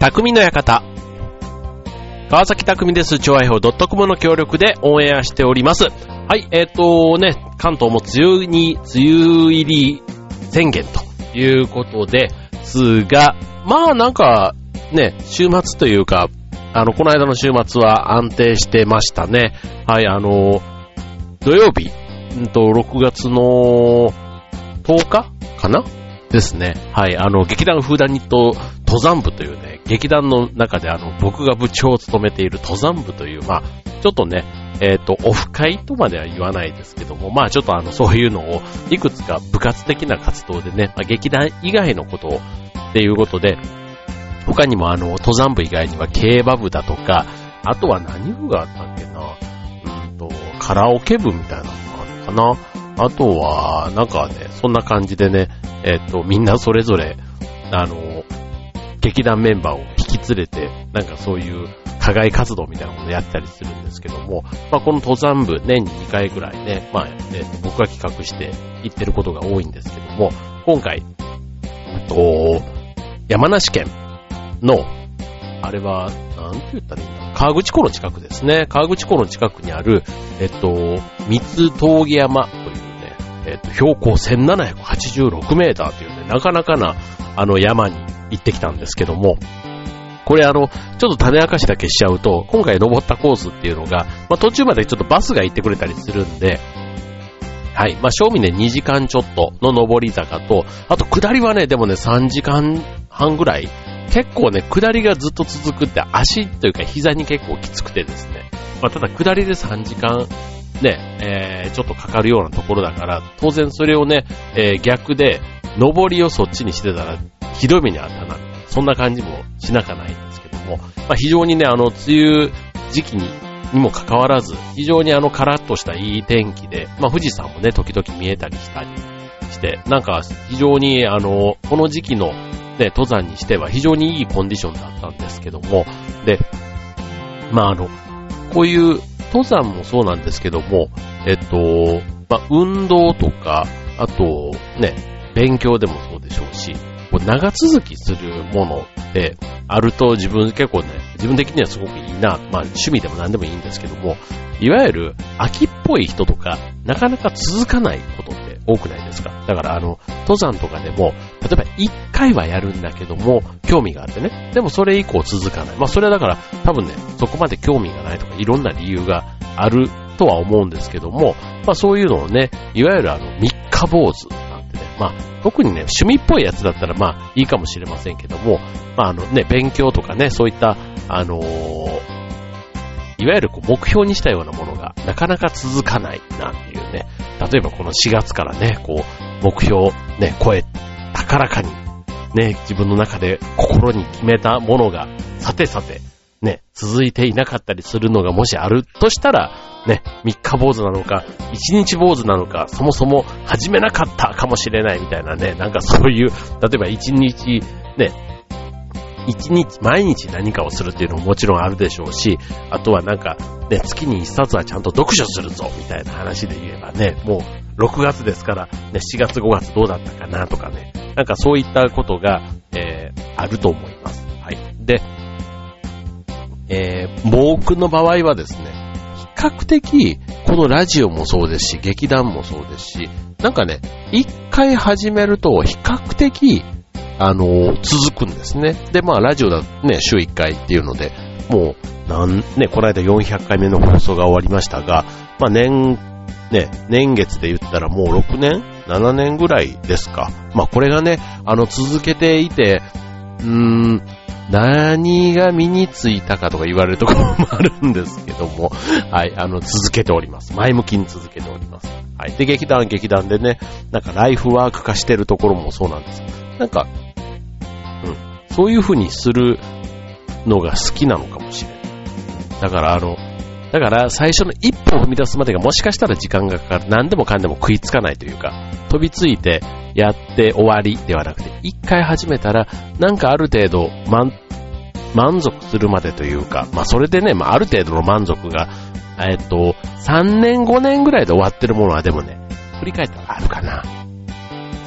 匠の館。川崎匠です。調和表 .com の協力でオンエアしております。はい、えっ、ー、とね、関東も梅雨に、梅雨入り宣言ということですが、まあなんか、ね、週末というか、あの、この間の週末は安定してましたね。はい、あの、土曜日、んと、6月の10日かな？ですね。はい、あの、劇団フーダニット登山部というね、劇団の中であの、僕が部長を務めている登山部という、まあ、ちょっとね、えっ、ー、と、オフ会とまでは言わないですけども、まあちょっとあの、そういうのを、いくつか部活的な活動でね、まあ、劇団以外のことを、っていうことで、他にもあの、登山部以外には競馬部だとか、あとは何部があったっけな、うんと、カラオケ部みたいなのがあるのかな。あとは、なんかね、そんな感じでね、えっ、ー、と、みんなそれぞれ、あの、劇団メンバーを引き連れて、なんかそういう課外活動みたいなものをやったりするんですけども、まあこの登山部年に2回ぐらいね、まあね、僕が企画して行ってることが多いんですけども、今回、えっと、山梨県の、あれは、なんて言ったらいいんだ川口湖の近くですね。川口湖の近くにある、えっと、三つ峠山というね、えっと、標高1786メーターというね、なかなかな、あの山に行ってきたんですけども、これあの、ちょっと種明かしだけしちゃうと、今回登ったコースっていうのが、まあ、途中までちょっとバスが行ってくれたりするんで、はい。まあ、正味ね、2時間ちょっとの登り坂と、あと下りはね、でもね、3時間半ぐらい、結構ね、下りがずっと続くって足というか膝に結構きつくてですね。まあ、ただ下りで3時間、ね、えー、ちょっとかかるようなところだから、当然それをね、えー、逆で、登りをそっちにしてたら、ひどい目にあったな。そんな感じもしなかないんですけども、まあ、非常にね、あの、梅雨時期に、にもかかわらず、非常にあの、カラッとしたいい天気で、まあ、富士山もね、時々見えたりしたりして、なんか、非常にあの、この時期のね、登山にしては非常にいいコンディションだったんですけども、で、まああの、こういう登山もそうなんですけども、えっと、まあ運動とか、あとね、勉強でも、長続きするものってあると自分結構ね、自分的にはすごくいいな、まあ趣味でも何でもいいんですけども、いわゆる秋っぽい人とか、なかなか続かないことって多くないですか？だからあの、登山とかでも、例えば一回はやるんだけども、興味があってね。でもそれ以降続かない。まあそれはだから多分ね、そこまで興味がないとかいろんな理由があるとは思うんですけども、まあそういうのをね、いわゆるあの、三日坊主なんてね、まあ特にね、趣味っぽいやつだったらまあいいかもしれませんけども、まああのね、勉強とかね、そういった、あのーいわゆるこう目標にしたようなものがなかなか続かないなんていうね、例えばこの4月からね、こう、目標、ね、声、高らかに、ね、自分の中で心に決めたものが、さてさて、ね、続いていなかったりするのがもしあるとしたら、ね、三日坊主なのか、一日坊主なのか、そもそも始めなかったかもしれないみたいなね、なんかそういう、例えば一日、ね、一日、毎日何かをするっていうのももちろんあるでしょうし、あとはなんか、ね、月に一冊はちゃんと読書するぞ、みたいな話で言えばね、もう6月ですから、ね、4月5月どうだったかなとかね、なんかそういったことが、えー、あると思います。はい。で、えー、僕の場合はですね、比較的、このラジオもそうですし、劇団もそうですし、なんかね、一回始めると比較的あの、続くんですね。で、まあ、ラジオだね、週1回っていうので、もう、なん、ね、この間400回目の放送が終わりましたが、まあ、年、ね、年月で言ったらもう6年 ?7 年ぐらいですか。まあ、これがね、あの、続けていて、うーん、何が身についたかとか言われるところもあるんですけども、はい、あの、続けております。前向きに続けております。はい。で、劇団、劇団でね、なんかライフワーク化してるところもそうなんです。なんか、そういう風にするのが好きなのかもしれない。だからあの、だから最初の一歩を踏み出すまでがもしかしたら時間がかかる。何でもかんでも食いつかないというか、飛びついてやって終わりではなくて、一回始めたら、なんかある程度満、満足するまでというか、まあそれでね、まあある程度の満足が、えっと、3年5年ぐらいで終わってるものはでもね、振り返ったらあるかな。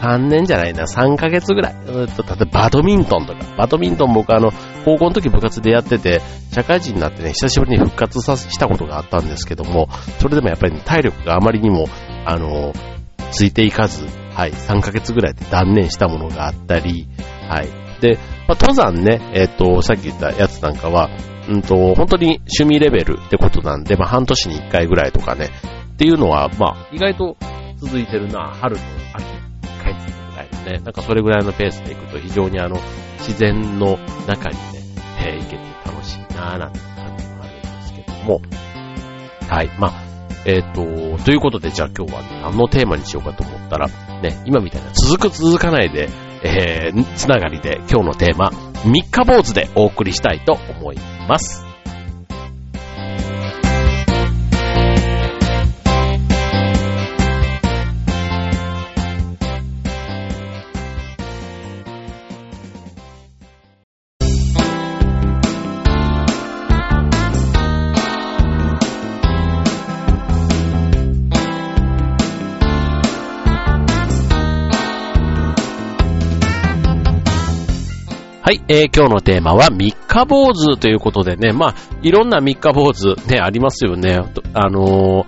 3年じゃないな、3ヶ月ぐらい。えっと、例えばバドミントンとか。バドミントン僕あの、高校の時部活でやってて、社会人になってね、久しぶりに復活さしたことがあったんですけども、それでもやっぱり、ね、体力があまりにも、あの、ついていかず、はい、3ヶ月ぐらいで断念したものがあったり、はい。で、まあ、登山ね、えっ、と、さっき言ったやつなんかは、うんと、本当に趣味レベルってことなんで、まあ、半年に1回ぐらいとかね、っていうのは、まあ、意外と続いてるな、春と秋、1回ずつぐらいのね、なんかそれぐらいのペースでいくと非常にあの、自然の中にね、えー、行けて楽しいなぁなんて感じもあるんですけども、はい、まあ、えっ、ー、と、ということで、じゃあ今日は何のテーマにしようかと思ったら、ね、今みたいな続く続かないで、えー、つながりで今日のテーマ、三日坊主でお送りしたいと思います。はい、えー、今日のテーマは三日坊主ということでね、まあ、いろんな三日坊主ね、ありますよね。あのー、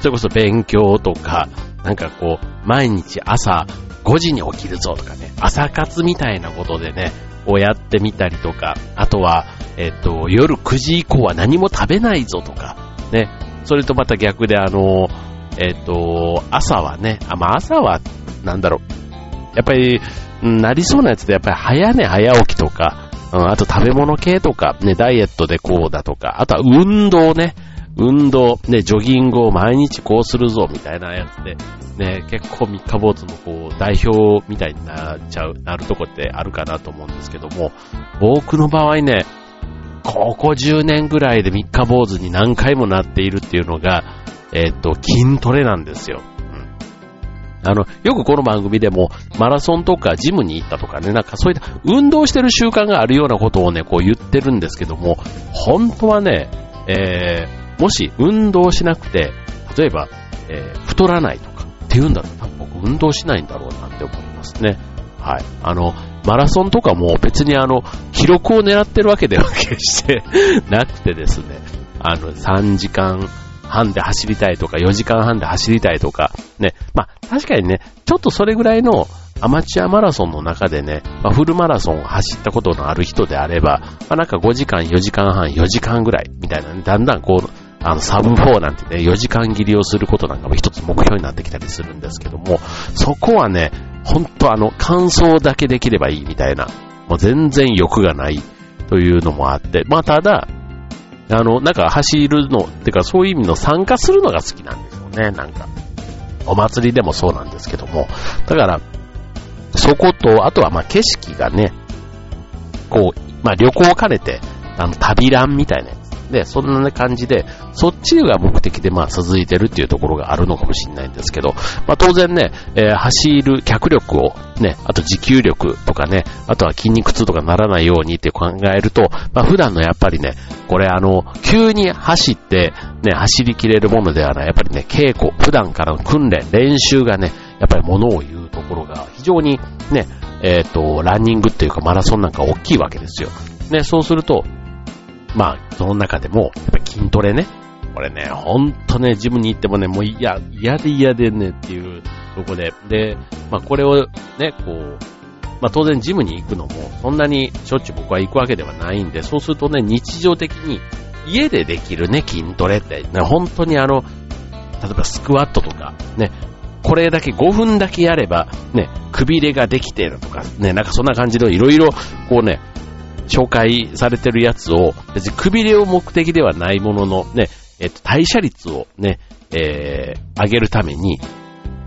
それこそ勉強とか、なんかこう、毎日朝5時に起きるぞとかね、朝活みたいなことでね、をやってみたりとか、あとは、えっ、と、夜9時以降は何も食べないぞとか、ね、それとまた逆であのー、えっ、と、朝はね、あ、まあ朝は、なんだろう、やっぱり、なりそうなやつでやっぱり早寝早起きとか、うん、あと食べ物系とか、ね、ダイエットでこうだとか、あとは運動ね、運動、ね、ジョギングを毎日こうするぞみたいなやつで、ね、結構三日坊主のこう代表みたいになっちゃう、なるとこってあるかなと思うんですけども、僕の場合ね、ここ10年ぐらいで三日坊主に何回もなっているっていうのが、えっ、と、筋トレなんですよ。あの、よくこの番組でも、マラソンとかジムに行ったとかね、なんかそういった運動してる習慣があるようなことをね、こう言ってるんですけども、本当はね、えー、もし運動しなくて、例えば、えー、太らないとかって言うんだろうな、僕運動しないんだろうなって思いますね。はい。あの、マラソンとかも別にあの、記録を狙ってるわけでは決して なくてですね、あの、3時間半で走りたいとか、4時間半で走りたいとか、ね。まあ、確かにね、ちょっとそれぐらいのアマチュアマラソンの中でね、まあ、フルマラソンを走ったことのある人であれば、まあ、なんか5時間、4時間半、4時間ぐらい、みたいなね、だんだんこう、あの、サブ4なんてね、4時間切りをすることなんかも一つ目標になってきたりするんですけども、そこはね、ほんとあの、乾燥だけできればいいみたいな、もう全然欲がないというのもあって、まあただ、あの、なんか走るの、てかそういう意味の参加するのが好きなんですよね、なんか。お祭りでもそうなんですけども。だから、そこと、あとはまあ景色がね、こう、まあ旅行を兼ねて、あの、旅ランみたいなやつ。で、そんな感じで、そっちが目的でまあ続いてるっていうところがあるのかもしれないんですけど、まあ当然ね、えー、走る脚力をね、あと持久力とかね、あとは筋肉痛とかならないようにって考えると、まあ普段のやっぱりね、これあの、急に走ってね、走りきれるものではない、やっぱりね、稽古、普段からの訓練、練習がね、やっぱり物を言うところが非常にね、えっ、ー、と、ランニングっていうかマラソンなんか大きいわけですよ。ね、そうすると、まあ、その中でも、やっぱり筋トレね。これね、ほんとね、ジムに行ってもね、もう嫌、嫌で嫌でねっていうとこで、で、まあこれをね、こう、まあ当然ジムに行くのも、そんなにしょっちゅう僕は行くわけではないんで、そうするとね、日常的に家でできるね、筋トレって、ね、本当にあの、例えばスクワットとか、ね、これだけ5分だけやれば、ね、くびれができてるとか、ね、なんかそんな感じのいろいろ、こうね、紹介されてるやつを、別にくびれを目的ではないものの、ね、えっと、代謝率をね、えー、上げるために、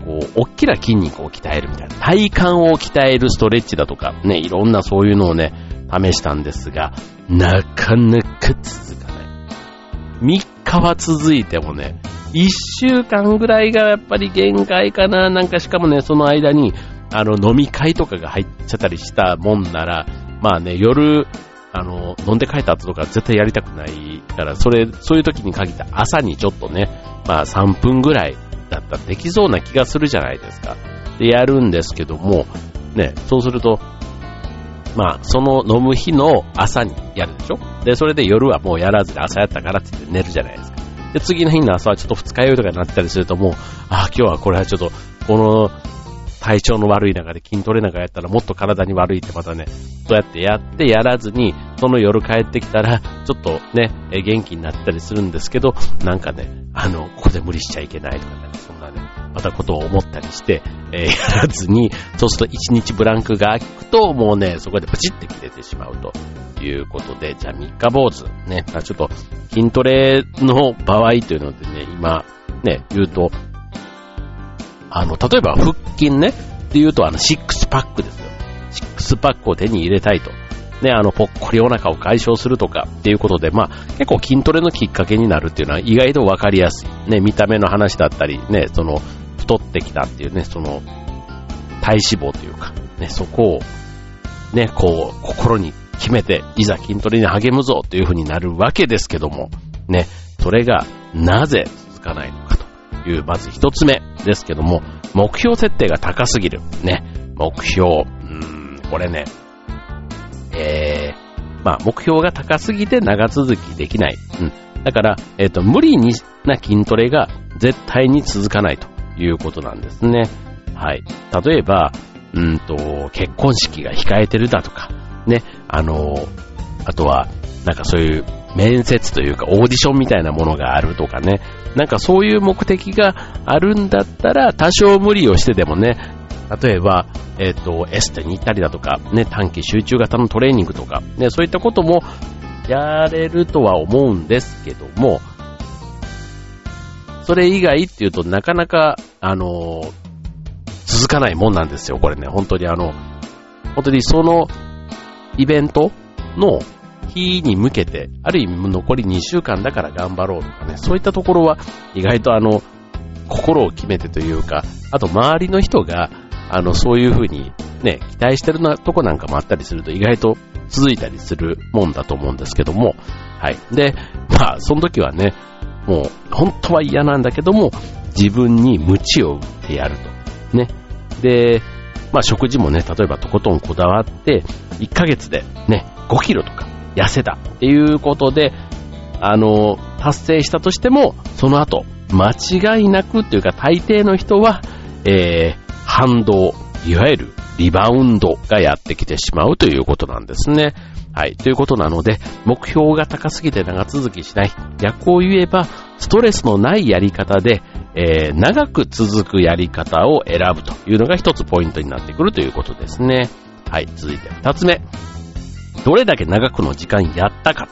こう、大きな筋肉を鍛えるみたいな、体幹を鍛えるストレッチだとか、ね、いろんなそういうのをね、試したんですが、なかなか続かない。3日は続いてもね、1週間ぐらいがやっぱり限界かな。なんかしかもね、その間に、あの、飲み会とかが入っちゃったりしたもんなら、まあね、夜、あの、飲んで帰った後とか絶対やりたくないから、それ、そういう時に限った朝にちょっとね、まあ3分ぐらい、だったらできそうな気がするじゃないですか。で、やるんですけども、ね、そうすると、まあ、その飲む日の朝にやるでしょ？で、それで夜はもうやらずに朝やったからって言って寝るじゃないですか。で、次の日の朝はちょっと二日酔いとかになったりするともう、ああ、今日はこれはちょっと、この体調の悪い中で筋トレなんかやったらもっと体に悪いってまたね、そうやってやってやらずに、その夜帰ってきたら、ちょっとね、元気になったりするんですけど、なんかね、あの、ここで無理しちゃいけないとかね、そんなね、またことを思ったりして、えー、やらずに、そうすると一日ブランクが空くと、もうね、そこでプチって切れてしまうということで、じゃあ三日坊主、ね、ちょっと筋トレの場合というのでね、今、ね、言うと、あの、例えば腹筋ね、っていうとあの、シックスパックですよ。シックスパックを手に入れたいと。ね、あの、ぽっこりお腹を解消するとかっていうことで、まあ、結構筋トレのきっかけになるっていうのは意外とわかりやすい。ね、見た目の話だったり、ね、その、太ってきたっていうね、その、体脂肪というか、ね、そこを、ね、こう、心に決めて、いざ筋トレに励むぞというふうになるわけですけども、ね、それがなぜ続かないのいう、まず一つ目ですけども、目標設定が高すぎる。ね、目標、うーん、これね、えー、まあ、目標が高すぎて長続きできない。うん。だから、えっ、ー、と、無理にな筋トレが絶対に続かないということなんですね。はい。例えば、うんと、結婚式が控えてるだとか、ね、あの、あとは、なんかそういう面接というかオーディションみたいなものがあるとかね、なんかそういう目的があるんだったら多少無理をしてでもね、例えば、えっ、ー、と、エステに行ったりだとか、ね、短期集中型のトレーニングとか、ね、そういったこともやれるとは思うんですけども、それ以外っていうとなかなか、あのー、続かないもんなんですよ、これね。本当にあの、本当にそのイベントの日に向けて、ある意味残り2週間だから頑張ろうとかね、そういったところは意外とあの、心を決めてというか、あと周りの人が、あの、そういう風にね、期待してるなとこなんかもあったりすると意外と続いたりするもんだと思うんですけども、はい。で、まあ、その時はね、もう、本当は嫌なんだけども、自分に鞭を打ってやると。ね。で、まあ食事もね、例えばとことんこだわって、1ヶ月でね、5キロとか痩せたっていうことで、あの、達成したとしても、その後、間違いなくっていうか大抵の人は、えー、反動、いわゆるリバウンドがやってきてしまうということなんですね。はい。ということなので、目標が高すぎて長続きしない。逆を言えば、ストレスのないやり方で、えー、長く続くやり方を選ぶというのが一つポイントになってくるということですね。はい。続いて二つ目。どれだけ長くの時間やったか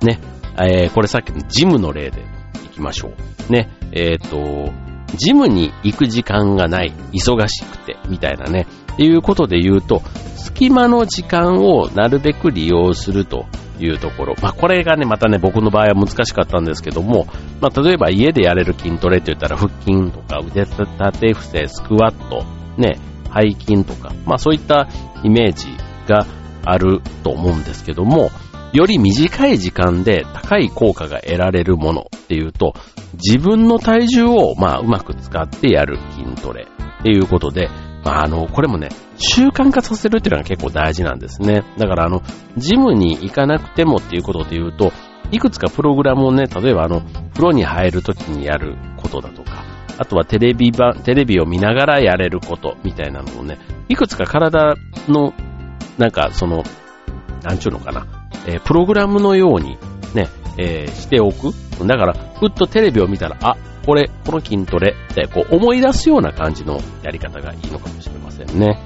と。ね。えー、これさっきのジムの例でいきましょう。ね。えっ、ー、と、ジムに行く時間がない、忙しくて、みたいなね。っていうことで言うと、隙間の時間をなるべく利用するというところ。まあ、これがね、またね、僕の場合は難しかったんですけども、まあ、例えば家でやれる筋トレって言ったら、腹筋とか腕立て伏せ、スクワット、ね、背筋とか、まあ、そういったイメージがあると思うんですけども、より短い時間で高い効果が得られるものっていうと、自分の体重をまあうまく使ってやる筋トレっていうことで、まああの、これもね、習慣化させるっていうのが結構大事なんですね。だからあの、ジムに行かなくてもっていうことで言うと、いくつかプログラムをね、例えばあの、風呂に入るときにやることだとか、あとはテレビ版、テレビを見ながらやれることみたいなのをね、いくつか体のなんかその、なんちゅうのかな、えー、プログラムのようにね、えー、しておく。だから、ふっとテレビを見たら、あ、これ、この筋トレってこう思い出すような感じのやり方がいいのかもしれませんね。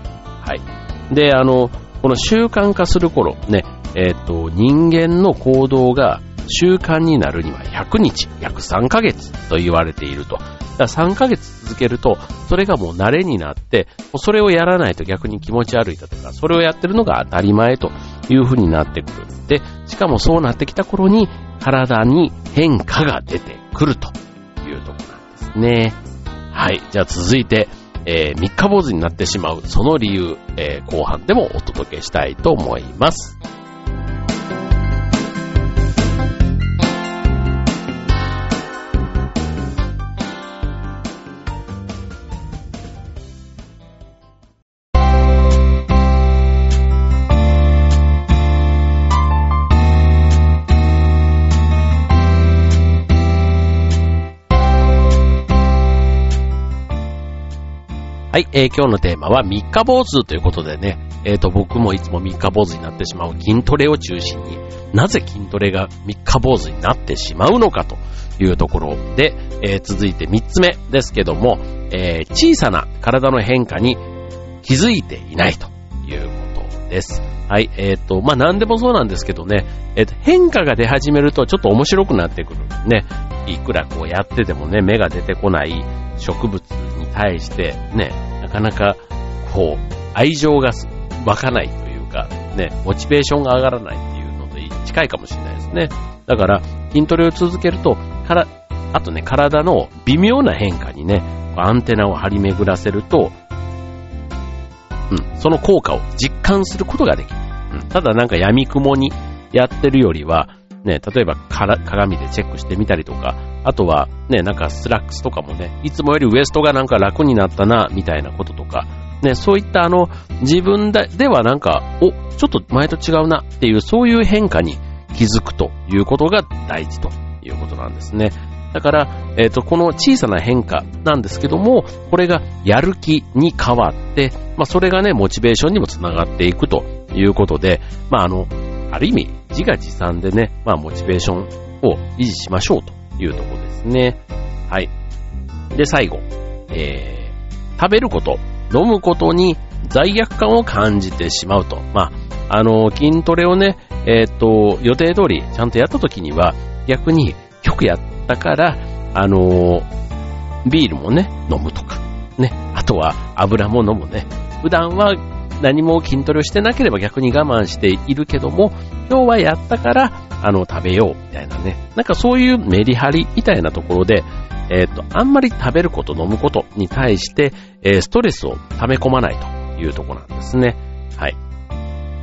はい。で、あの、この習慣化する頃、ね、えっ、ー、と、人間の行動が習慣になるには100日、約3ヶ月と言われていると。だから3ヶ月続けると、それがもう慣れになって、それをやらないと逆に気持ち悪いだとか、それをやってるのが当たり前という風になってくる。で、しかもそうなってきた頃に、体に変化が出てくるというとこなんですね。はい。じゃあ続いて、えー、三日坊主になってしまう、その理由、えー、後半でもお届けしたいと思います。はい、えー、今日のテーマは三日坊主ということでね、えっ、ー、と、僕もいつも三日坊主になってしまう筋トレを中心に、なぜ筋トレが三日坊主になってしまうのかというところで、えー、続いて三つ目ですけども、えー、小さな体の変化に気づいていないということです。はい、えっ、ー、と、まあ、何でもそうなんですけどね、えっ、と、変化が出始めるとちょっと面白くなってくる。ね、いくらこうやっててもね、芽が出てこない植物に対して、ね、かなか、こう、愛情が湧かないというか、ね、モチベーションが上がらないっていうのと近いかもしれないですね。だから、筋トレを続けると、から、あとね、体の微妙な変化にね、アンテナを張り巡らせると、うん、その効果を実感することができる。うん、ただなんか闇雲にやってるよりは、ね、例えば鏡でチェックしてみたりとか、あとはね、なんかスラックスとかもね、いつもよりウエストがなんか楽になったな、みたいなこととか、ね、そういったあの、自分ではなんか、お、ちょっと前と違うなっていう、そういう変化に気づくということが大事ということなんですね。だから、えっ、ー、と、この小さな変化なんですけども、これがやる気に変わって、まあ、それがね、モチベーションにもつながっていくということで、まあ、あの、ある意味、自画自賛でね、まあ、モチベーションを維持しましょうというところですね。はい。で、最後、えー、食べること、飲むことに罪悪感を感じてしまうと。まあ、あの、筋トレをね、えっ、ー、と、予定通りちゃんとやった時には、逆によくやったから、あのビールもね、飲むとか、ね、あとは油も飲むね。普段は何も筋トレをしてなければ逆に我慢しているけども、今日はやったから、あの、食べよう、みたいなね。なんかそういうメリハリみたいなところで、えっ、ー、と、あんまり食べること、飲むことに対して、えー、ストレスを溜め込まないというとこなんですね。はい。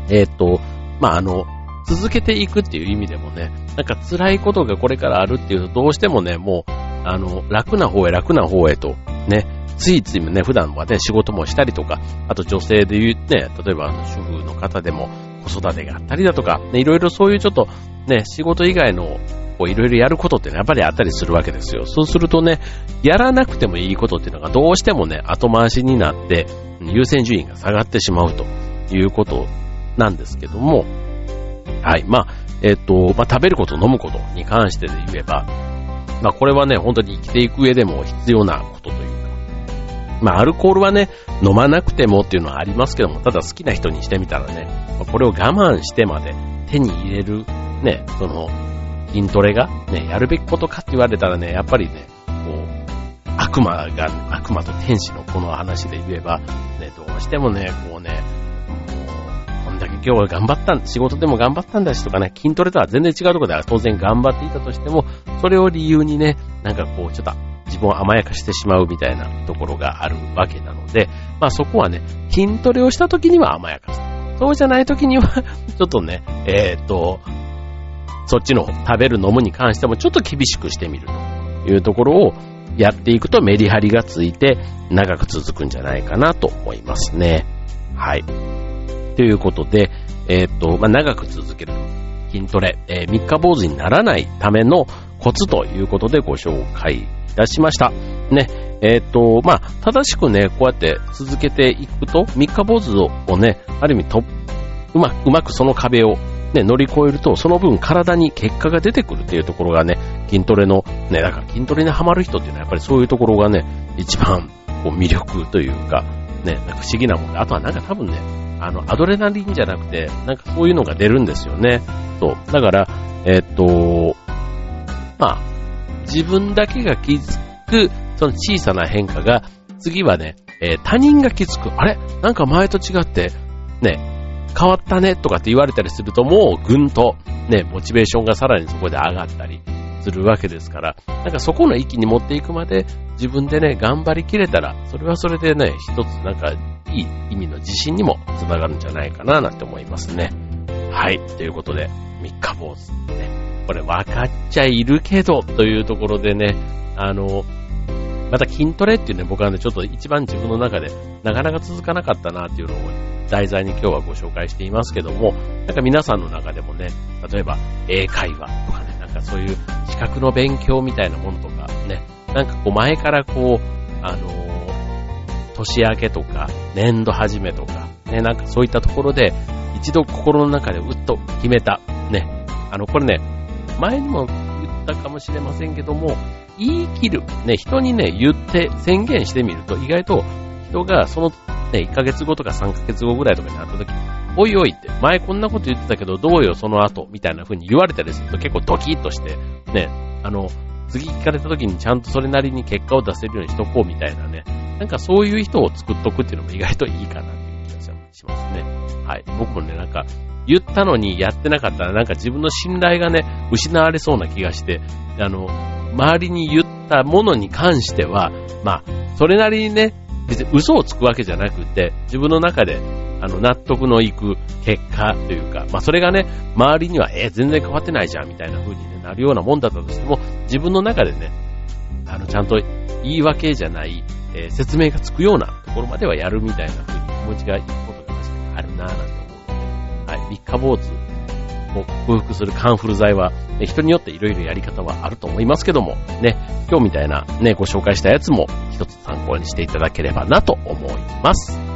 えっ、ー、と、まあ、あの、続けていくっていう意味でもね、なんか辛いことがこれからあるっていうと、どうしてもね、もう、あの、楽な方へ楽な方へと、ね、ついついね、普段はね、仕事もしたりとか、あと女性で言うね、例えば主婦の方でも子育てがあったりだとか、ね、いろいろそういうちょっとね、仕事以外のこういろいろやることってね、やっぱりあったりするわけですよ。そうするとね、やらなくてもいいことっていうのがどうしてもね、後回しになって、優先順位が下がってしまうということなんですけども、はい。まあ、えっ、と、まあ、食べること、飲むことに関してで言えば、まあ、これはね、本当に生きていく上でも必要なことという、まあ、アルコールはね、飲まなくてもっていうのはありますけども、ただ好きな人にしてみたらね、これを我慢してまで手に入れる、ね、その、筋トレが、ね、やるべきことかって言われたらね、やっぱりね、こう、悪魔が、悪魔と天使のこの話で言えば、ね、どうしてもね、こうね、もう、こんだけ今日は頑張ったん、仕事でも頑張ったんだしとかね、筋トレとは全然違うところでは当然頑張っていたとしても、それを理由にね、なんかこう、ちょっと自分を甘やかしてしまうみたいなところがあるわけなので、まあそこはね、筋トレをした時には甘やかす。そうじゃない時には ちょっとね、えー、っと、そっちの食べる飲むに関してもちょっと厳しくしてみるというところをやっていくとメリハリがついて長く続くんじゃないかなと思いますね。はい。ということで、えー、っと、まあ、長く続ける筋トレ、えー、三日坊主にならないためのコツということでご紹介いたしました。ね、えー、っと、まあ、正しくね、こうやって続けていくと、三日坊主をね、ある意味と、うまうまくその壁をね、乗り越えると、その分体に結果が出てくるっていうところがね、筋トレの、ね、だから筋トレにハマる人っていうのはやっぱりそういうところがね、一番こう魅力というか、ね、なんか不思議なもんで、あとはなんか多分ね、あの、アドレナリンじゃなくて、なんかそういうのが出るんですよね。そう。だから、えー、っと、まあ、自分だけが気づく、その小さな変化が、次はね、えー、他人が気づく。あれ？なんか前と違って、ね、変わったねとかって言われたりすると、もうぐんと、ね、モチベーションがさらにそこで上がったりするわけですから、なんかそこの域に持っていくまで、自分でね、頑張りきれたら、それはそれでね、一つなんかいい意味の自信にもつながるんじゃないかななんて思いますね。はい。ということで、三日坊主ね。これ分かっちゃいるけど、というところでね、あの、また筋トレっていうね、僕はね、ちょっと一番自分の中でなかなか続かなかったなっていうのを題材に今日はご紹介していますけども、なんか皆さんの中でもね、例えば英会話とかね、なんかそういう資格の勉強みたいなものとかね、なんかこう前からこう、あの年明けとか、年度始めとか、ね、なんかそういったところで、一度心の中でうっと決めた。ね。あの、これね、前にも言ったかもしれませんけども、言い切る。ね、人にね、言って宣言してみると、意外と人がその、ね、1ヶ月後とか3ヶ月後ぐらいとかになった時、おいおいって、前こんなこと言ってたけど、どうよ、その後、みたいな風に言われたりすると結構ドキッとして、ね、あの、次聞かれた時にちゃんとそれなりに結果を出せるようにしとこうみたいなね、なんかそういう人を作っとくっていうのも意外といいかなっていう気がしますね。はい。僕もね、なんか、言ったのにやってなかったらなんか自分の信頼がね、失われそうな気がして、あの、周りに言ったものに関しては、まあ、それなりにね、別に嘘をつくわけじゃなくて、自分の中で、あの、納得のいく結果というか、まあ、それがね、周りには、え全然変わってないじゃん、みたいな風に、ね、なるようなもんだったとしても、自分の中でね、あの、ちゃんと言い訳じゃない、えー、説明がつくようなところまではやるみたいな風に気持ちがいいことが確かにあるなぁなんて思うので、はい、三日坊主を克服するカンフル剤は、ね、人によっていろいろやり方はあると思いますけども、ね、今日みたいなね、ご紹介したやつも一つ参考にしていただければなと思います。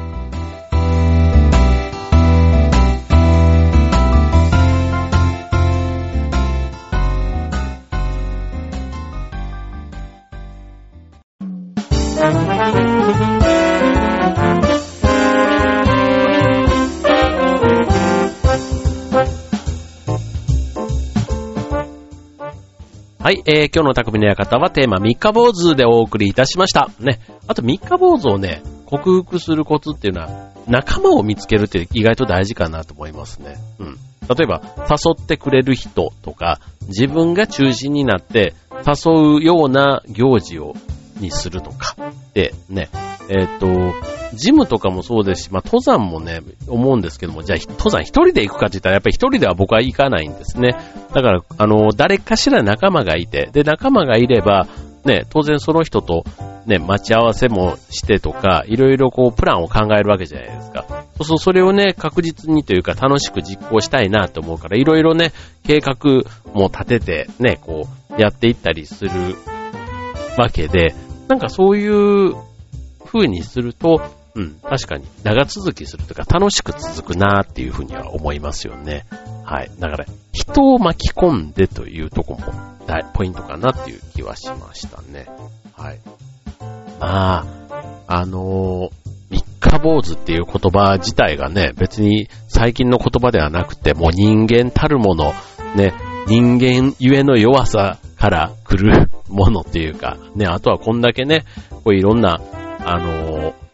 はい、えー、今日の匠の館はテーマ三日坊主でお送りいたしました。ね。あと三日坊主をね、克服するコツっていうのは、仲間を見つけるって意外と大事かなと思いますね。うん。例えば、誘ってくれる人とか、自分が中心になって誘うような行事を、にするとか。で、ね、えっ、と、ジムとかもそうですし、まあ、登山もね、思うんですけども、じゃあ、登山一人で行くかって言ったら、やっぱり一人では僕は行かないんですね。だから、あの、誰かしら仲間がいて、で、仲間がいれば、ね、当然その人と、ね、待ち合わせもしてとか、いろいろこう、プランを考えるわけじゃないですか。そうそう、それをね、確実にというか楽しく実行したいなと思うから、いろいろね、計画も立てて、ね、こう、やっていったりするわけで、なんかそういう風にすると、うん、確かに長続きするというか楽しく続くなーっていうふうには思いますよね。はい。だから、人を巻き込んでというとこもポイントかなっていう気はしましたね。はい。まあ、あのー、三日坊主っていう言葉自体がね、別に最近の言葉ではなくて、もう人間たるもの、ね、人間ゆえの弱さから来るものっていうか、ね、あとはこんだけね、こういろんな、あのー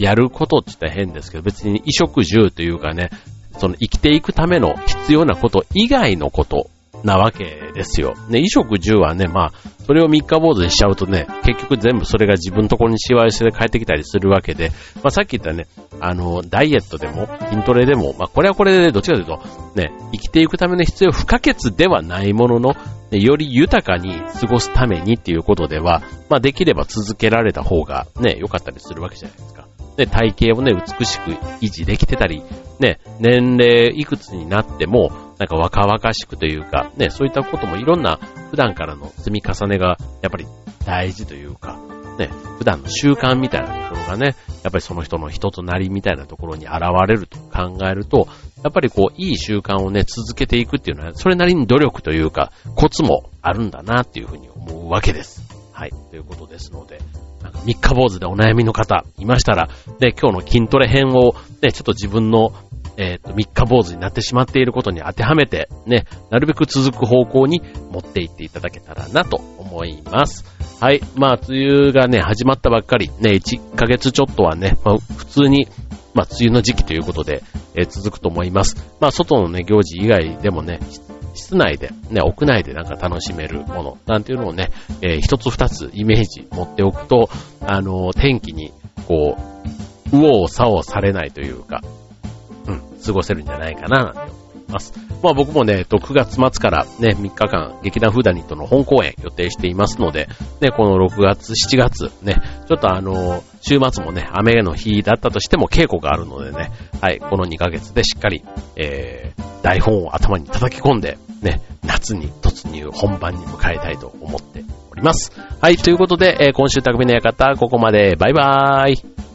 やることって言ったら変ですけど、別に衣食住というかね、その生きていくための必要なこと以外のことなわけですよ。ね、衣食住はね、まあ、それを三日坊主にしちゃうとね、結局全部それが自分のところにしわ寄せで帰ってきたりするわけで、まあさっき言ったね、あの、ダイエットでも、筋トレでも、まあこれはこれでどっちかというと、ね、生きていくための必要不可欠ではないものの、ね、より豊かに過ごすためにっていうことでは、まあできれば続けられた方がね、良かったりするわけじゃないですか。ね、体型をね、美しく維持できてたり、ね、年齢いくつになっても、なんか若々しくというか、ね、そういったこともいろんな普段からの積み重ねが、やっぱり大事というか、ね、普段の習慣みたいなところがね、やっぱりその人の人となりみたいなところに現れると考えると、やっぱりこう、いい習慣をね、続けていくっていうのは、それなりに努力というか、コツもあるんだなっていうふうに思うわけです。はい。ということですので、なんか三日坊主でお悩みの方いましたら、ね、今日の筋トレ編を、ね、ちょっと自分の、えっ、ー、と、三日坊主になってしまっていることに当てはめて、ね、なるべく続く方向に持っていっていただけたらなと思います。はい。まあ、梅雨がね、始まったばっかり、ね、1ヶ月ちょっとはね、まあ、普通に、まあ、梅雨の時期ということで、えー、続くと思います。まあ、外のね、行事以外でもね、室内で、ね、屋内でなんか楽しめるもの、なんていうのをね、えー、一つ二つイメージ持っておくと、あのー、天気に、こう、右往左往されないというか、過ごせるんじゃないかな、なんて思います。まあ僕もね、9月末からね、3日間、劇団フーダニットの本公演予定していますので、ね、この6月、7月、ね、ちょっとあの、週末もね、雨の日だったとしても稽古があるのでね、はい、この2ヶ月でしっかり、えー、台本を頭に叩き込んで、ね、夏に突入、本番に迎えたいと思っておりります。はい、ということで、えー今週匠の館、ここまで。バイバーイ。